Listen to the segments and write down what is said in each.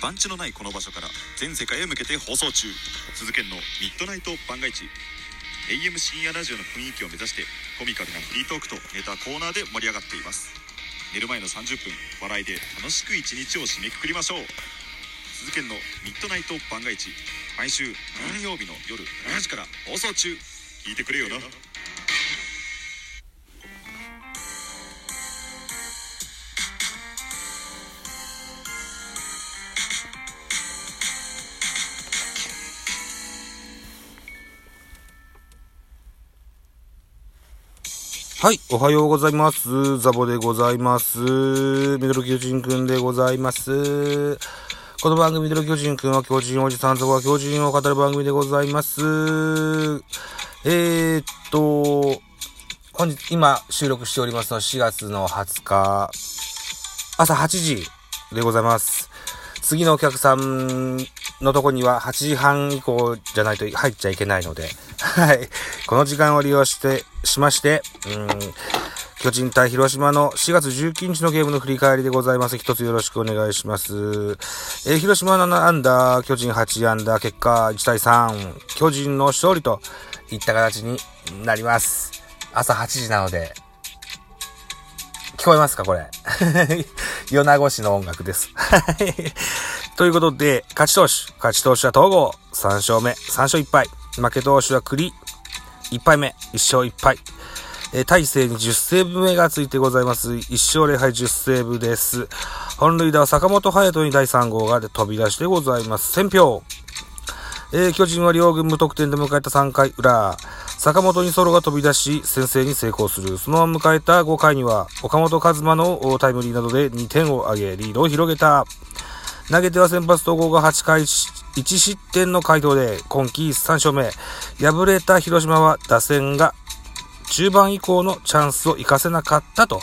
番地のないこの場所から全世界へ向けて放送中。鈴研のミッドナイト番外地 AM 深夜ラジオの雰囲気を目指してコミカルなフリートークとネタコーナーで盛り上がっています。寝る前の30分笑いで楽しく一日を締めくくりましょう。鈴研のミッドナイト番外地毎週金曜日の夜7時から放送中。聞いてくれよな。はい、おはようございます。ザボでございます。ミドル巨人くんでございます。この番組ミドル巨人くんは巨人おじさんザボは巨人を語る番組でございます。えー、っと、本日、今収録しておりますのは4月の20日、朝8時でございます。次のお客さんのとこには8時半以降じゃないと入っちゃいけないので、はい。この時間を利用して、しまして、うん、巨人対広島の4月19日のゲームの振り返りでございます。一つよろしくお願いします。えー広島7アンダー、巨人8アンダー、結果1対3、巨人の勝利といった形になります。朝8時なので、聞こえますかこれ？米子市の音楽です。はいということで、勝ち投手。勝ち投手は東郷。3勝目。3勝1敗。負け投手は栗。1敗目。1勝1敗。えー大勢に10セーブ目がついてございます。1勝0敗10セーブです。本塁打は坂本隼人に第3号が飛び出してございます。1000票。えー巨人は両軍無得点で迎えた3回裏。坂本にソロが飛び出し、先制に成功する。そのまま迎えた5回には、岡本和真のタイムリーなどで2点を挙げ、リードを広げた。投げては先発統合が8回1失点の回答で今季3勝目。敗れた広島は打線が中盤以降のチャンスを活かせなかったと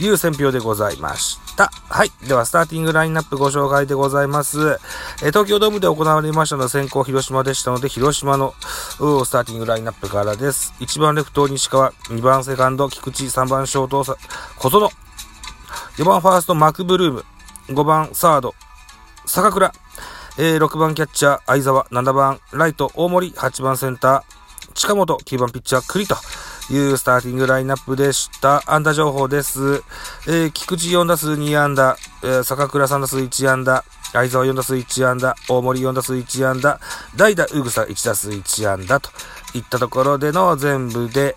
いう選評でございました。はい。では、スターティングラインナップご紹介でございます。え東京ドームで行われましたのは先行広島でしたので、広島のスターティングラインナップからです。1番レフト西川、2番セカンド菊池、3番ショート小園、4番ファーストマクブルーム、5番サード坂倉、えー6番キャッチャー相沢、7番ライト大森、8番センター近本、9番ピッチャー栗というスターティングラインナップでした。安打情報です。えー菊池4打数2安打、えー坂倉3打数1安打、相沢4打数1安打、大森4打数1安打、代打、うぐさ1打数1安打といったところでの全部で、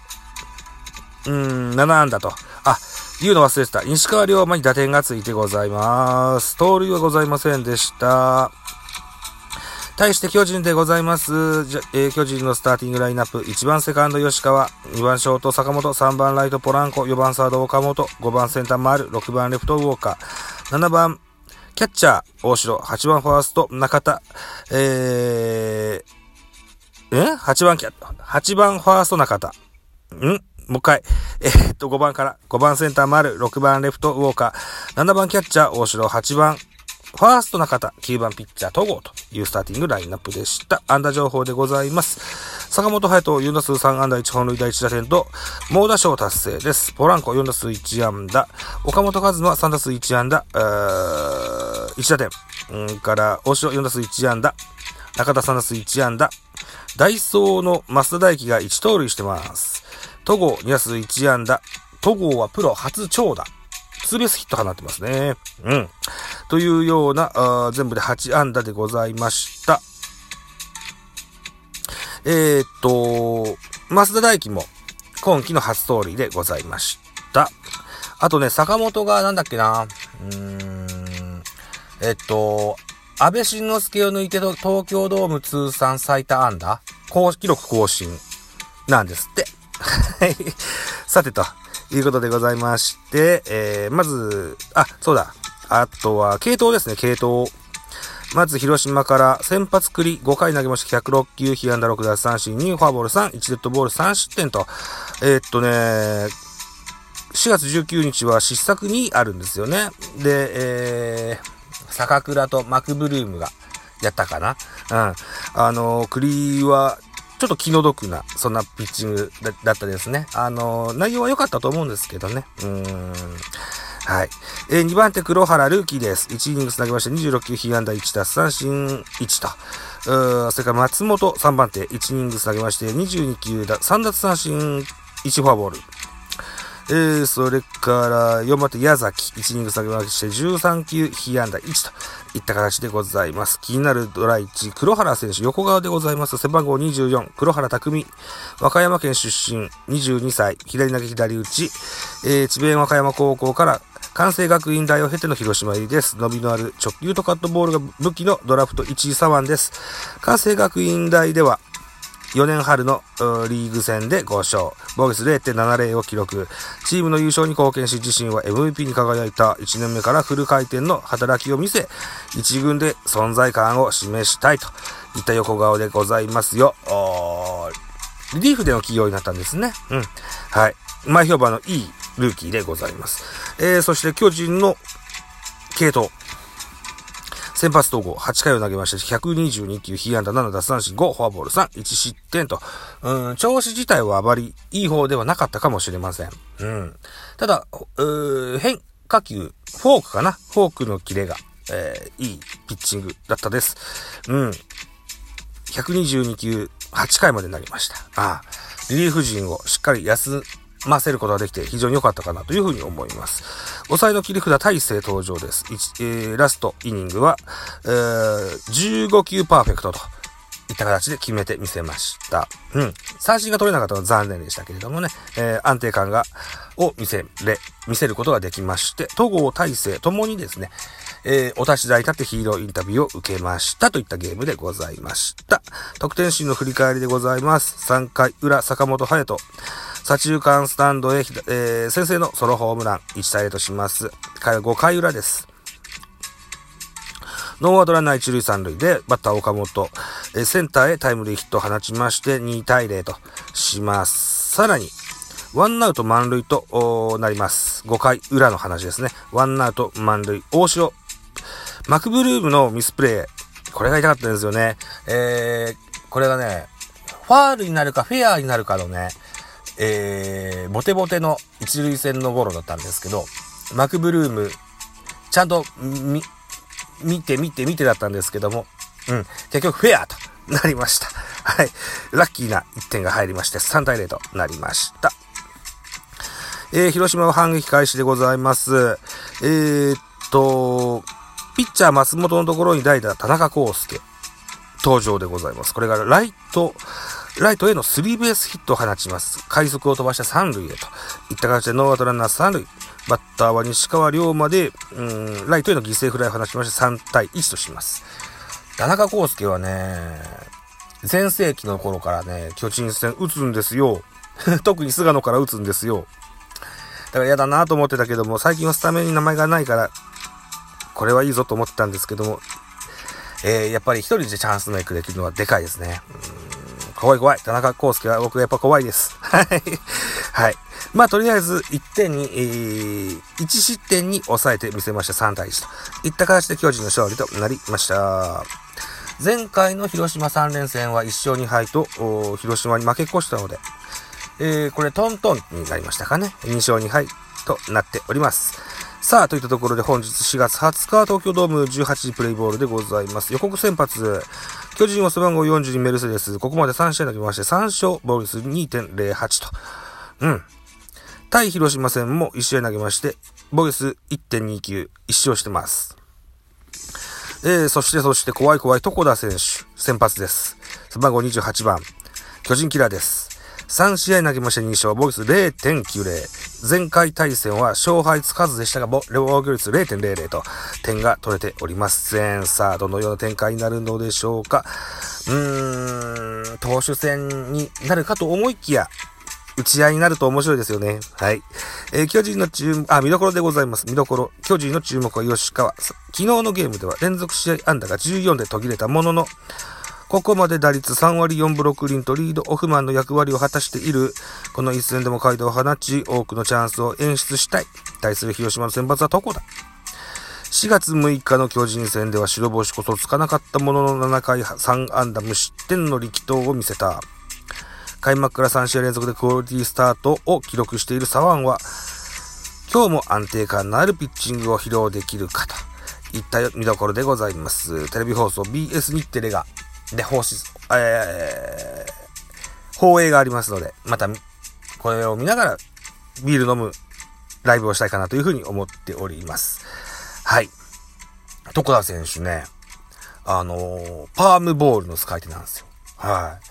うん、7安打と。あ、言うの忘れてた。西川龍馬に打点がついてございます。盗塁はございませんでした。対して巨人でございます。じゃえー巨人のスターティングラインナップ。1番セカンド吉川、2番ショート坂本、3番ライトポランコ、4番サード岡本、5番センター丸、6番レフトウォーカー、7番キャッチャー大城、8番ファースト中田、えー、え ?8 番キャッ、8番ファースト中田。ん？もう一回。えーっと、5番から。5番センター丸、6番レフトウォーカー、7番キャッチャー大城、8番ファースト中田、9番ピッチャー戸郷というスターティングラインナップでした。安打情報でございます。坂本隼人4打数3安打1本塁打1打点と、猛打賞達成です。ポランコ4打数1安打、岡本和真3打数1安打、1打点、うんから、大城4打数1安打、中田3打数1安打、ダイソーの増田大輝が1盗塁してます。戸郷2打数1安打、戸郷はプロ初長打。ツーベースヒット放ってますね。うん。というような、あ全部で8安打でございました。えー、っと、増田大輝も今季の初盗塁でございました。あとね、坂本がなんだっけな、うーん、えっと、安倍晋之助を抜いての東京ドーム通算最多安打記録更新なんですって。はい。さてと、いうことでございまして、えー、まず、あ、そうだ。あとは、系統ですね、系統。まず、広島から、先発栗、5回投げました。106球、被安打6奪三振、2フォアボール3、1デッドボール3失点と、えーっとね、4月19日は失策にあるんですよね。で、えー、坂倉とマクブルームがやったかな。うん。あの、栗は、ちょっと気の毒な、そんなピッチングだったですね。あの、内容は良かったと思うんですけどね。うーん。はい。えー、2番手、黒原ルーキーです。1イニングス投げまして26球、被安打1奪三振1と。うそれから松本3番手、1イニングス投げまして22球、3奪三振1フォアボール。えー、それから4番手、矢崎、1イニング下げまして13球、被安打1といった形でございます。気になるドラ1、黒原選手、横側でございます。背番号24、黒原匠、和歌山県出身、22歳、左投げ左打ち、えー、智弁和歌山高校から関西学院大を経ての広島入りです。伸びのある直球とカットボールが武器のドラフト1位左腕です。関西学院大では、4年春のリーグ戦で5勝、防御率0.70を記録。チームの優勝に貢献し、自身は MVP に輝いた1年目からフル回転の働きを見せ、1軍で存在感を示したいといった横顔でございますよ。リリーフでの起用になったんですね。うん。はい。前評判のいいルーキーでございます。えー、そして巨人の系統。先発統合、8回を投げまして、122球、被安打7奪三振5、フォアボール3、1失点と、うん、調子自体はあまりいい方ではなかったかもしれません。うん。ただ、う変化球、フォークかなフォークのキレが、えー、いいピッチングだったです。うん。122球、8回まで投げました。ああ、リリーフ陣をしっかり休ませることができて非常に良かったかなというふうに思います。抑えの切り札大勢登場です。えー、ラストイニングは、えー、15球パーフェクトといった形で決めてみせました。うん。三振が取れなかったのは残念でしたけれどもね、えー、安定感が、を見せれ、見せることができまして、戸郷大勢ともにですね、えー、お立ち台立ってヒーローインタビューを受けましたといったゲームでございました。得点シーンの振り返りでございます。3回裏、坂本隼人。左中間スタンドへ、えー、先制のソロホームラン、1対0とします。5回裏です。ノーアウトランナー1塁3塁で、バッター岡本、えー、センターへタイムリーヒットを放ちまして、2対0とします。さらに、ワンアウト満塁となります。5回裏の話ですね。ワンアウト満塁、大城。マクブルームのミスプレー。これが痛かったんですよね。えー、これがね、ファールになるかフェアになるかのね、えー、ボテボテの一塁線のゴロだったんですけど、マクブルーム、ちゃんと、み、見て見て見てだったんですけども、うん、結局フェアとなりました。はい。ラッキーな1点が入りまして、3対0となりました。えー、広島は反撃開始でございます。えー、っと、ピッチャー松本のところに代打田中康介登場でございます。これがライト、ライトへのスリーベースヒットを放ちます。快速を飛ばして三塁へといった形でノーアウトランナー三塁。バッターは西川龍馬で、うん、ライトへの犠牲フライを放ちまして3対1とします。田中康介はね、前世紀の頃からね、巨人戦打つんですよ。特に菅野から打つんですよ。だから嫌だなと思ってたけども、最近はスタメンに名前がないから、これはいいぞと思ってたんですけども、えー、やっぱり一人でチャンスメイクできるのはでかいですね。うん怖い怖い。田中康介は僕やっぱ怖いです。はい。はい。まあ、とりあえず1点に、えー、1失点に抑えてみせました3対1といった形で巨人の勝利となりました。前回の広島3連戦は1勝2敗と、広島に負け越したので、えー、これトントンになりましたかね。2勝2敗となっております。さあ、といったところで本日4月20日東京ドーム18時プレイボールでございます。予告先発、巨人は背番号42メルセデス。ここまで3試合投げまして3勝、防御率2.08と。うん。対広島戦も1試合投げまして、ボイス1.29、1勝してます。えー、そしてそして怖い怖い床田選手、先発です。背番号28番、巨人キラーです。3試合投げまして2勝、防御率0.90。前回対戦は勝敗つかずでしたが、防御率0.00と点が取れておりません。さあ、どのような展開になるのでしょうか。うーん、投手戦になるかと思いきや、打ち合いになると面白いですよね。はい。えー、巨人の注目、あ、見どころでございます。見どころ。巨人の注目は吉川。昨日のゲームでは連続試合安打が14で途切れたものの、ここまで打率3割4ブロックリンとリードオフマンの役割を果たしている、この一戦でも街道を放ち、多くのチャンスを演出したい。対する広島の選抜はどこだ4月6日の巨人戦では白星こそつかなかったものの7回3安打無失点の力投を見せた。開幕から3試合連続でクオリティスタートを記録している左腕は、今日も安定感のあるピッチングを披露できるかといった見どころでございます。テレビ放送 BS 日テレが、で、放出、えー、放映がありますので、また、これを見ながらビール飲むライブをしたいかなというふうに思っております。はい。徳田選手ね、あのー、パームボールの使い手なんですよ。はい。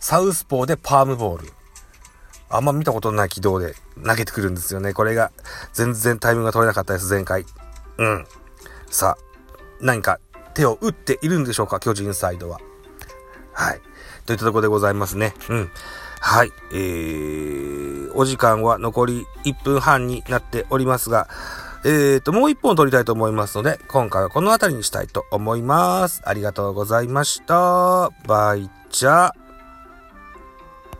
サウスポーでパームボール。あんま見たことない軌道で投げてくるんですよね。これが全然タイミングが取れなかったです、前回。うん。さあ、何か手を打っているんでしょうか、巨人サイドは。はい。といったところでございますね。うん。はい。えー、お時間は残り1分半になっておりますが、えーと、もう1本撮りたいと思いますので、今回はこの辺りにしたいと思います。ありがとうございました。バイチャー。